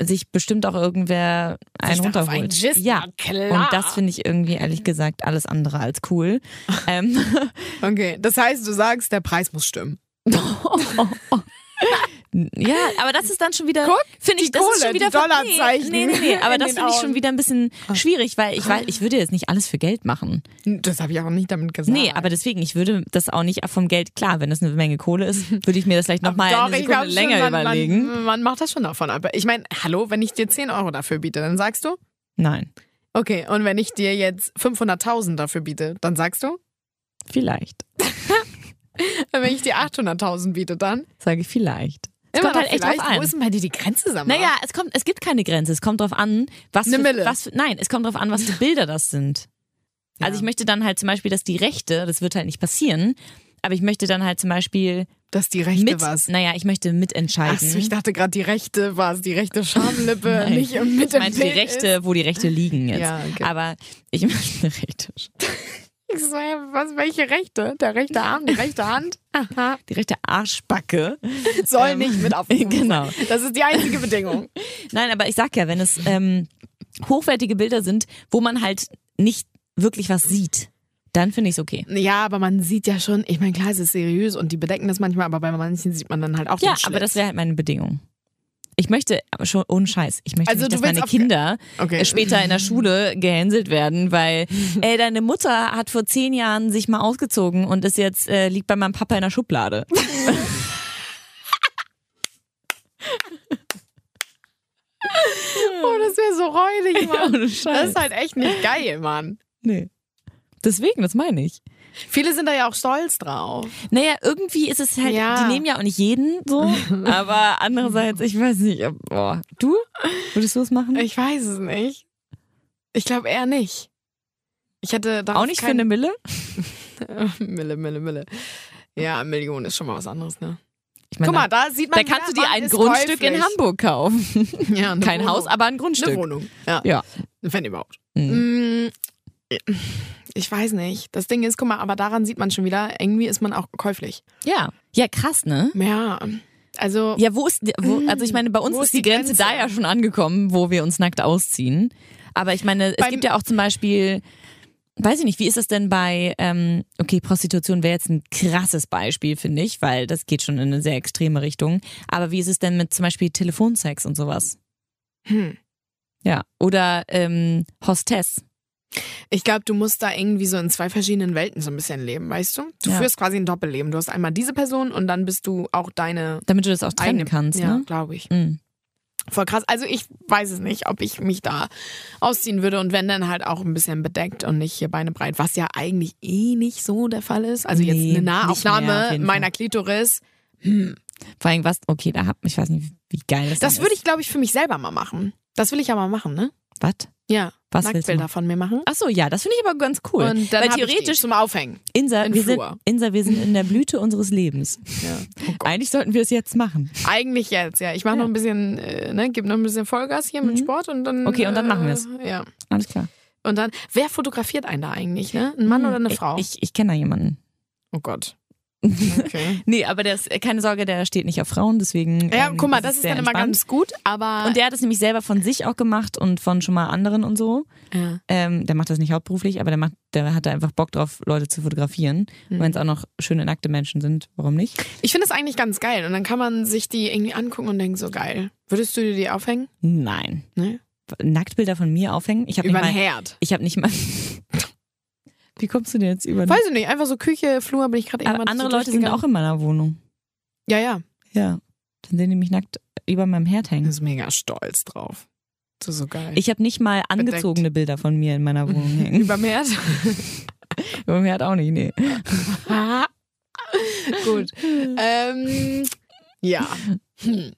sich bestimmt auch irgendwer einen runterholt. eingisst, Ja, klar. und das finde ich irgendwie ehrlich gesagt alles andere als cool. ähm, Okay, das heißt, du sagst, der Preis muss stimmen. Ja, aber das ist dann schon wieder, finde ich, das ist schon wieder Dollarzeichen Nee, nee, nee, aber das finde ich schon wieder ein bisschen schwierig, weil ich weiß, ich würde jetzt nicht alles für Geld machen. Das habe ich auch nicht damit gesagt. Nee, aber deswegen, ich würde das auch nicht vom Geld, klar, wenn das eine Menge Kohle ist, würde ich mir das vielleicht nochmal eine Sekunde glaub länger schon, man, überlegen. Man, man macht das schon davon ab. Ich meine, hallo, wenn ich dir 10 Euro dafür biete, dann sagst du? Nein, Okay, und wenn ich dir jetzt 500.000 dafür biete, dann sagst du? vielleicht. Wenn ich dir 800.000 biete, dann? Sage ich vielleicht. Es Immer kommt halt echt drauf vielleicht. Wo an. ist denn bei dir die Grenze, sag mal? Naja, es kommt, es gibt keine Grenze. Es kommt drauf an, was Eine für, was für, nein, es kommt drauf an, was für Bilder das sind. Also Ja. ich möchte dann halt zum Beispiel, dass die Rechte, das wird halt nicht passieren, aber ich möchte dann halt zum Beispiel dass die Rechte mit, was. naja, ich möchte mitentscheiden. Achso, ich dachte gerade, die Rechte war es, die rechte Schamlippe, nicht im mit ich meinte die Rechte, wo die Rechte liegen jetzt. Ja, okay. Aber ich möchte Rechte. Was, welche Rechte? Der rechte Arm, die rechte Hand? Aha. Die rechte Arschbacke. Soll Ähm, nicht mit aufgenommen genau. Das ist die einzige Bedingung. Nein, aber ich sag ja, wenn es ähm, hochwertige Bilder sind, wo man halt nicht wirklich was sieht, dann finde ich es okay. Ja, aber man sieht ja schon, ich meine, klar, es ist seriös und die bedecken das manchmal, aber bei manchen sieht man dann halt auch Ja, aber das wäre halt meine Bedingung. Ich möchte, aber schon ohne Scheiß, ich möchte Also nicht, du dass meine Kinder Okay. äh, später in der Schule gehänselt werden, weil ey, deine Mutter hat vor zehn Jahren sich mal ausgezogen und ist jetzt äh, liegt bei meinem Papa in der Schublade. Oh, das wäre so räudig, Mann. Ohne Scheiß. Das ist halt echt nicht geil, Mann. Nee. Deswegen, das meine ich. Viele sind da ja auch stolz drauf. Naja, irgendwie ist es halt, Ja. die nehmen ja auch nicht jeden so, aber andererseits, ich weiß nicht, boah, du? Würdest du es machen? Ich weiß es nicht. Ich glaube eher nicht. Ich hätte auch nicht für kein- eine Mille? Mille, Mille, Mille. Ja, Million ist schon mal was anderes, ne? Ich meine, Guck mal, da sieht man da kannst du dir ein Grundstück in käuflich. Hamburg kaufen. Ja, eine Kein Wohnung. Haus, aber ein Eine Grundstück. Wohnung. Ja. Ja. Wenn überhaupt. Mhm. Ich weiß nicht. Das Ding ist, guck mal, aber daran sieht man schon wieder, irgendwie ist man auch käuflich. Ja. Ja, krass, ne? Ja. Also, Ja, wo ist, wo, also ich meine, bei uns ist die die Grenze, Grenze? da ja schon angekommen, wo wir uns nackt ausziehen. Aber ich meine, es Beim- gibt ja auch zum Beispiel, weiß ich nicht, wie ist das denn bei, ähm, okay, Prostitution wäre jetzt ein krasses Beispiel, finde ich, weil das geht schon in eine sehr extreme Richtung. Aber wie ist es denn mit zum Beispiel Telefonsex und sowas? hm. Ja. Oder ähm, Hostess. Ich glaube, du musst da irgendwie so in zwei verschiedenen Welten so ein bisschen leben, weißt du? Du Ja. führst quasi ein Doppelleben. Du hast einmal diese Person und dann bist du auch deine Damit du das auch trennen eigene. kannst, ja, ne? glaube ich. Mhm. Voll krass. Also ich weiß es nicht, ob ich mich da ausziehen würde und wenn dann halt auch ein bisschen bedeckt und nicht hier Beine breit, was ja eigentlich eh nicht so der Fall ist. Also Nee, jetzt eine mehr, Nahaufnahme meiner Fall. Klitoris. Vor allem was, okay, da hab, ich weiß nicht, wie geil das Das dann würde ist. ich, glaube ich, für mich selber mal machen. Das will ich ja mal machen, ne? Was? Ja. Was willst du Nacktbilder von mir machen. Ach so, ja, das finde ich aber ganz cool. Und dann Weil theoretisch, zum Aufhängen. Insa, in wir sind. Insa, wir sind in der Blüte unseres Lebens. Ja. Oh Gott. Eigentlich sollten wir es jetzt machen. Eigentlich jetzt, ja. Ich mache noch ein bisschen, äh, ne, gebe noch ein bisschen Vollgas hier mit Sport und dann. Mhm. Okay, und dann machen wir's. äh, Ja. Alles klar. Und dann, wer fotografiert einen da eigentlich, ne? Ein Mann oder eine Frau? Ich, ich kenne da jemanden. oh Gott. Okay. Nee, aber der ist, keine Sorge, der steht nicht auf Frauen, deswegen. Ja, ähm, guck mal, das ist sehr dann immer entspannt. ganz gut, aber. Und der hat es nämlich selber von sich auch gemacht und von schon mal anderen und so. ja. Ähm, der macht das nicht hauptberuflich, aber der macht, der hatte einfach Bock drauf, Leute zu fotografieren. Hm. Und wenn es auch noch schöne nackte Menschen sind, warum nicht? Ich finde das eigentlich ganz geil. Und dann kann man sich die irgendwie angucken und denken, so geil. Würdest du dir die aufhängen? Nein. Ne? Nacktbilder von mir aufhängen? Ich habe nicht Über den mal. Herd. Ich habe nicht mal. Wie kommst du denn jetzt über? Weiß ich nicht, einfach so Küche, Flur bin ich gerade irgendwann andere so Leute sind auch in meiner Wohnung. Ja, ja. Ja. Dann sehen die mich nackt über meinem Herd hängen. bist mega stolz drauf. Das ist so geil. Ich habe nicht mal Bedeckt. angezogene Bilder von mir in meiner Wohnung hängen. Über dem Herd? über dem Herd auch nicht, nee. Gut. ähm, ja. Hm.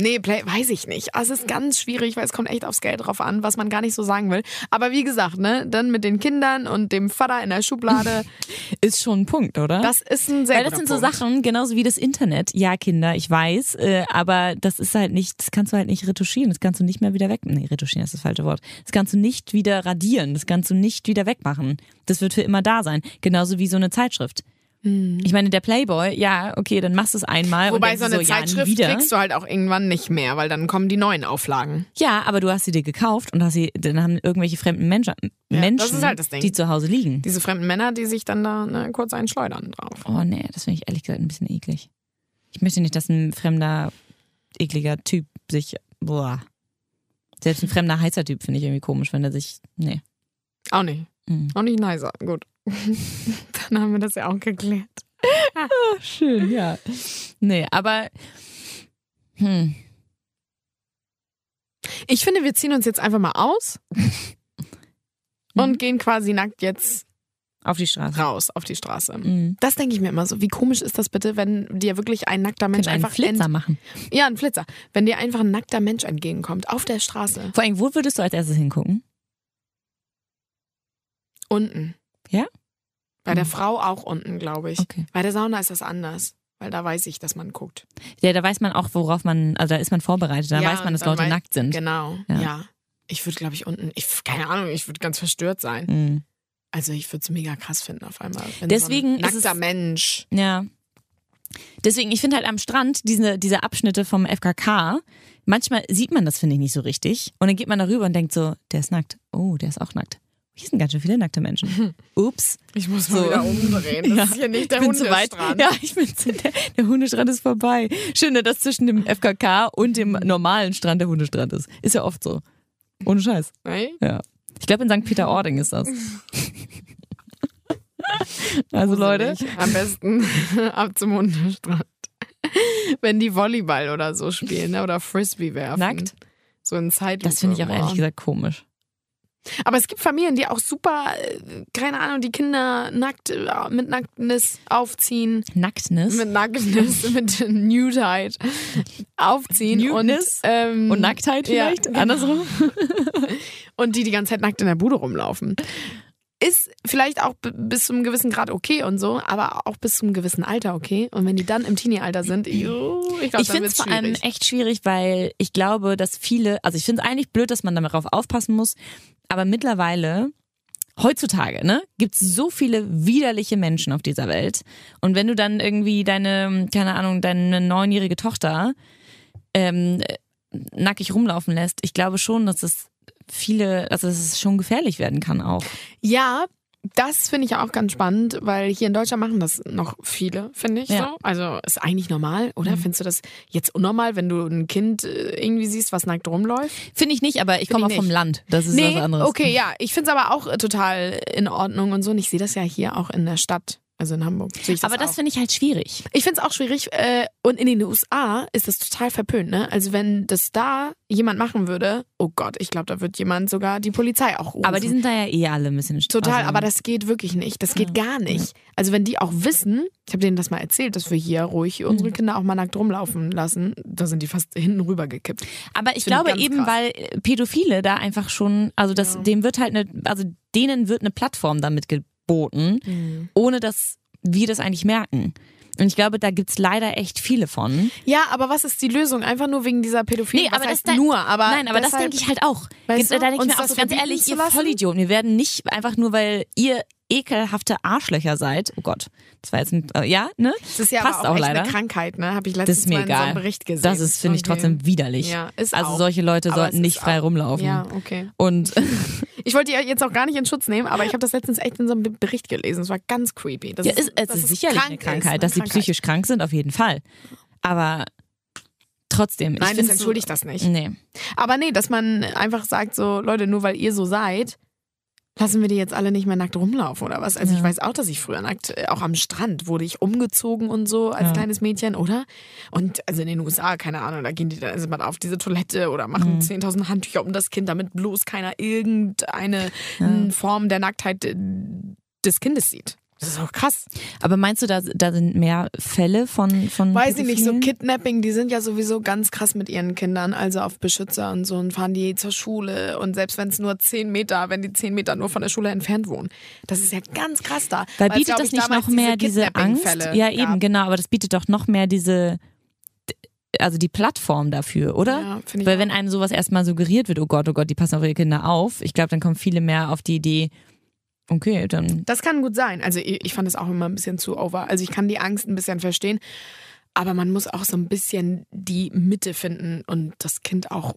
Nee, Play, weiß ich nicht. Also es ist ganz schwierig, weil es kommt echt aufs Geld drauf an, was man gar nicht so sagen will. Aber wie gesagt, ne, dann mit den Kindern und dem Vater in der Schublade, Ist schon ein Punkt, oder? das ist ein sehr Weil das sind so Punkt. Sachen, genauso wie das Internet. Ja, Kinder, ich weiß, äh, aber das ist halt nicht, das kannst du halt nicht retuschieren, das kannst du nicht mehr wieder weg. Nee, retuschieren ist das falsche Wort. Das kannst du nicht wieder radieren, das kannst du nicht wieder wegmachen. Das wird für immer da sein. Genauso wie so eine Zeitschrift. Ich meine, der Playboy, ja, okay, dann machst du es einmal und Wobei so eine so, ja, Zeitschrift wieder. kriegst du halt auch irgendwann nicht mehr, weil dann kommen die neuen Auflagen. Ja, aber du hast sie dir gekauft und hast sie, dann haben irgendwelche fremden Menschen, Ja, Menschen halt die zu Hause liegen. Diese fremden Männer, die sich dann da ne, kurz einschleudern drauf. Oh nee, das finde ich ehrlich gesagt ein bisschen eklig. Ich möchte nicht, dass ein fremder, ekliger Typ sich, boah. Selbst ein fremder heißer Typ finde ich irgendwie komisch, wenn er sich, nee. Auch nicht. Mhm. Auch nicht nicer. Gut. Dann haben wir das ja auch geklärt. Schön, ja. Nee, aber, hm. Ich finde, wir ziehen uns jetzt einfach mal aus und gehen quasi nackt jetzt Auf die Straße. raus auf die Straße. Mhm. Das denke ich mir immer so. Wie komisch ist das bitte, wenn dir wirklich ein nackter Mensch einen einfach Flitzer ent- machen. Ja, ein Flitzer. Wenn dir einfach ein nackter Mensch entgegenkommt auf der Straße. Vor allem, wo würdest du als erstes hingucken? Unten. Ja? Bei der Mhm. Frau auch unten, glaube ich. Okay. Bei der Sauna ist das anders. Weil da weiß ich, dass man guckt. Ja, da weiß man auch, worauf man, also da ist man vorbereitet, da Ja, weiß man, dass Leute nackt sind. Genau. Ja. Ja. Ich würde, glaube ich, unten. Ich, keine Ahnung, ich würde ganz verstört sein. Mhm. Also ich würde es mega krass finden auf einmal. Deswegen so ein ist es- nackter Mensch. Ja. Deswegen, ich finde halt am Strand diese, diese Abschnitte vom FKK, manchmal sieht man das, finde ich, nicht so richtig. Und dann geht man darüber und denkt so, der ist nackt. Oh, der ist auch nackt. Hier sind ganz schön viele nackte Menschen. Ups. Ich muss So. mal wieder umdrehen. Das Ja, ist hier nicht der ich bin zu weit. Hundestrand. Ja, ich bin zu, der, der Hundestrand ist vorbei. Schön, dass zwischen dem FKK und dem normalen Strand der Hundestrand ist. Ist ja oft so. Ohne Scheiß. Nee? Ja. Ich glaube, in St. Peter-Ording ist das. Also Leute. Am besten ab zum Hundestrand. Wenn die Volleyball oder so spielen ne? oder Frisbee werfen. Nackt? So in Zeitlupe. das finde ich auch ehrlich gesagt komisch. Aber es gibt Familien, die auch super, äh, keine Ahnung, die Kinder nackt, äh, mit Nacktnis aufziehen. Nacktness Mit Nacktnis, mit Nudheit aufziehen. Nudeness? Und, ähm, und Nacktheit ja, vielleicht? genau. Andersrum? und die die ganze Zeit nackt in der Bude rumlaufen. Ist vielleicht auch bis zu einem gewissen Grad okay und so, aber auch bis zu einem gewissen Alter okay. Und wenn die dann im Teenie-Alter sind, juh, ich Ich finde es vor allem echt schwierig, weil ich glaube, dass viele, also ich finde es eigentlich blöd, dass man darauf aufpassen muss, aber mittlerweile, heutzutage, ne, gibt es so viele widerliche Menschen auf dieser Welt. Und wenn du dann irgendwie deine, keine Ahnung, deine neunjährige Tochter ähm, äh, nackig rumlaufen lässt, ich glaube schon, dass es viele, also dass es schon gefährlich werden kann auch. Ja, das finde ich auch ganz spannend, weil hier in Deutschland machen das noch viele, finde ich Ja. so. Also ist eigentlich normal, oder? Findest du das jetzt unnormal, wenn du ein Kind äh, irgendwie siehst, was nackt rumläuft? Finde ich nicht, aber ich komme auch vom. Land. Das ist nee, was anderes. okay, ja. Ich finde es aber auch äh, total in Ordnung und so. Und ich sehe das ja hier auch in der Stadt, also in Hamburg. Sehe ich das Aber das finde ich halt schwierig. Ich finde es auch schwierig. Äh, und in den USA ist das total verpönt, ne? Also wenn das da jemand machen würde, oh Gott, ich glaube, da wird jemand sogar die Polizei auch rufen. Aber die sind da ja eh alle ein bisschen Total, also- aber das geht wirklich nicht. Das geht gar nicht. Also wenn die auch wissen, ich habe denen das mal erzählt, dass wir hier ruhig unsere Mhm. Kinder auch mal nackt rumlaufen lassen, da sind die fast hinten rüber gekippt. Aber ich Finde glaube eben, krass. weil äh, Pädophile da einfach schon, also das, dem wird halt eine, also denen wird eine Plattform damit geboten, Mhm. ohne dass wir das eigentlich merken. Und ich glaube, da gibt's leider echt viele von. Ja, aber was ist die Lösung? Einfach nur wegen dieser Pädophilie? Nee, was aber das heißt da- nur, aber Nein, aber das deshalb- denke ich halt auch. Weißt da du, denke ich mir auch das so ganz ehrlich, ihr? Vollidioten, wir werden nicht einfach nur, weil ihr ekelhafte Arschlöcher seid. Oh Gott, das war jetzt ein, äh, ja, ne? Das ist ja Passt auch, auch leider. eine Krankheit, ne? Habe ich Das letztens ist mir mal in so einem egal. Bericht gesehen. Das ist, finde ich, Okay. trotzdem widerlich. Ja, ist also auch. solche Leute Aber sollten nicht frei auch- rumlaufen. Ja, okay. Und Ich wollte die jetzt auch gar nicht in Schutz nehmen, aber ich habe das letztens echt in so einem Bericht gelesen. Es war ganz creepy. Das ja, ist, es ist sicherlich krank eine Krankheit, eine dass sie psychisch krank sind, auf jeden Fall. Aber trotzdem. ich Nein, das entschuldigt so, das nicht. Nee. Aber nee, dass man einfach sagt so, Leute, nur weil ihr so seid, lassen wir die jetzt alle nicht mehr nackt rumlaufen oder was? Also Ja. ich weiß auch, dass ich früher nackt, äh, auch am Strand wurde ich umgezogen und so als Ja. kleines Mädchen, oder? Und also in den USA, keine Ahnung, da gehen die dann also mal auf diese Toilette oder machen Mhm. 10.000 Handtücher um das Kind, damit bloß keiner irgendeine m, Form der Nacktheit äh, des Kindes sieht. Das ist auch krass. Aber meinst du, da, da sind mehr Fälle von von Weiß ich nicht, so? Kidnapping, die sind ja sowieso ganz krass mit ihren Kindern, also auf Beschützer und so und fahren die zur Schule und selbst wenn es nur zehn Meter, wenn die zehn Meter nur von der Schule entfernt wohnen. Das ist ja ganz krass da. Weil bietet das ich, nicht noch mehr diese, Angst? Kidnapping-Fälle Ja, eben, gab. genau, aber das bietet doch noch mehr diese, also die Plattform dafür, oder? Ja, finde ich Weil wenn einem sowas erstmal suggeriert wird, oh Gott, oh Gott, die passen auf ihre Kinder auf, ich glaube, dann kommen viele mehr auf die Idee, okay, dann Das kann gut sein. Also ich, ich fand es auch immer ein bisschen zu over. Also ich kann die Angst ein bisschen verstehen, aber man muss auch so ein bisschen die Mitte finden und das Kind auch,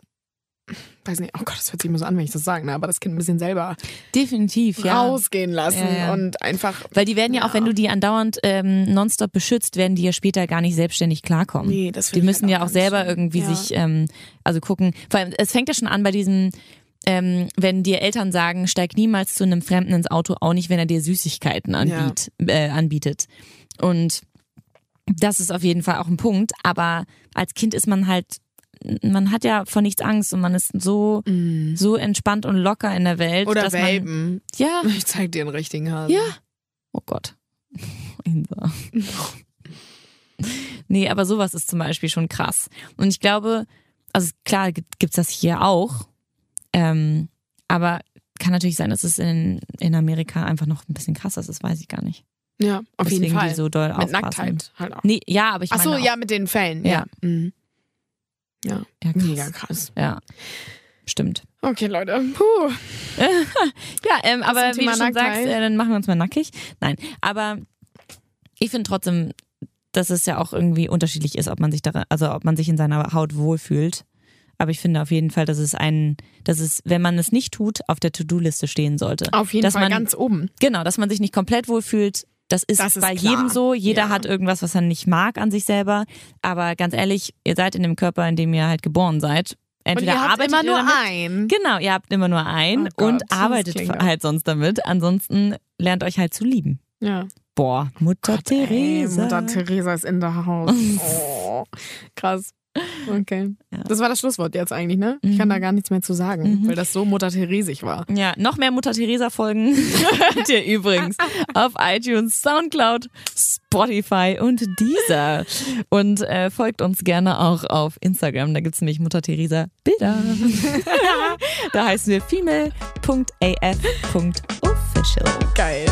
weiß nicht, oh Gott, das hört sich immer so an, wenn ich das sage, ne? aber das Kind ein bisschen selber definitiv, ja. rausgehen lassen Ja, ja. und einfach. Weil die werden ja, auch, wenn du die andauernd ähm, nonstop beschützt, werden die ja später gar nicht selbstständig klarkommen. Nee, das Die müssen halt ja auch selber schlimm. irgendwie sich, ähm, also gucken. Vor allem, es fängt ja schon an bei diesem, ähm, wenn dir Eltern sagen, steig niemals zu einem Fremden ins Auto, auch nicht, wenn er dir Süßigkeiten anbiet, äh, anbietet. Und das ist auf jeden Fall auch ein Punkt. Aber als Kind ist man halt, man hat ja vor nichts Angst und man ist so, so entspannt und locker in der Welt. Mm. Oder dass Man, ja. Ich zeig dir einen richtigen Hasen. Ja. Oh Gott. Insa. nee, aber sowas ist zum Beispiel schon krass. Und ich glaube, also klar gibt- gibt's das hier auch, ähm, aber kann natürlich sein, dass es in, in Amerika einfach noch ein bisschen krasser ist, das weiß ich gar nicht. Ja, auf Deswegen jeden Fall. die so doll Mit aufpassen. Nacktheit halt auch. Nee, ja, aber ich Ach meine so, auch, ja, mit den Fällen. Ja. Ja. Mhm. Ja, ja krass. mega krass. Ja, stimmt. Okay, Leute. Puh. Ja, ähm, aber wie du schon Nacktheit? sagst, äh, dann machen wir uns mal nackig. Nein, aber ich finde trotzdem, dass es ja auch irgendwie unterschiedlich ist, ob man sich da, also ob man sich in seiner Haut wohlfühlt. Aber ich finde auf jeden Fall, dass es ein, dass es, wenn man es nicht tut, auf der To-Do-Liste stehen sollte. Auf jeden dass Fall man, ganz oben. Genau, dass man sich nicht komplett wohlfühlt. Das ist, Das ist bei klar. jedem so. Jeder Ja. hat irgendwas, was er nicht mag an sich selber. Aber ganz ehrlich, ihr seid in dem Körper, in dem ihr halt geboren seid. Und Entweder ihr habt arbeitet immer ihr nur damit, einen. Genau, ihr habt immer nur einen Oh Gott, und arbeitet halt sonst damit. Ansonsten lernt euch halt zu lieben. Ja. Boah, Mutter Gott, ey, Theresa. Mutter Theresa ist in der Haus. Oh, krass. Okay. Ja. Das war das Schlusswort jetzt eigentlich, ne? Ich kann da gar nichts mehr zu sagen, weil das so Mutter Theresig war. ja, noch mehr Mutter Theresa Folgen hört ihr übrigens auf iTunes, Soundcloud, Spotify und Deezer. Und äh, folgt uns gerne auch auf Instagram. Da gibt's nämlich Mutter Theresa Bilder. da heißen wir female.af.official. Geil.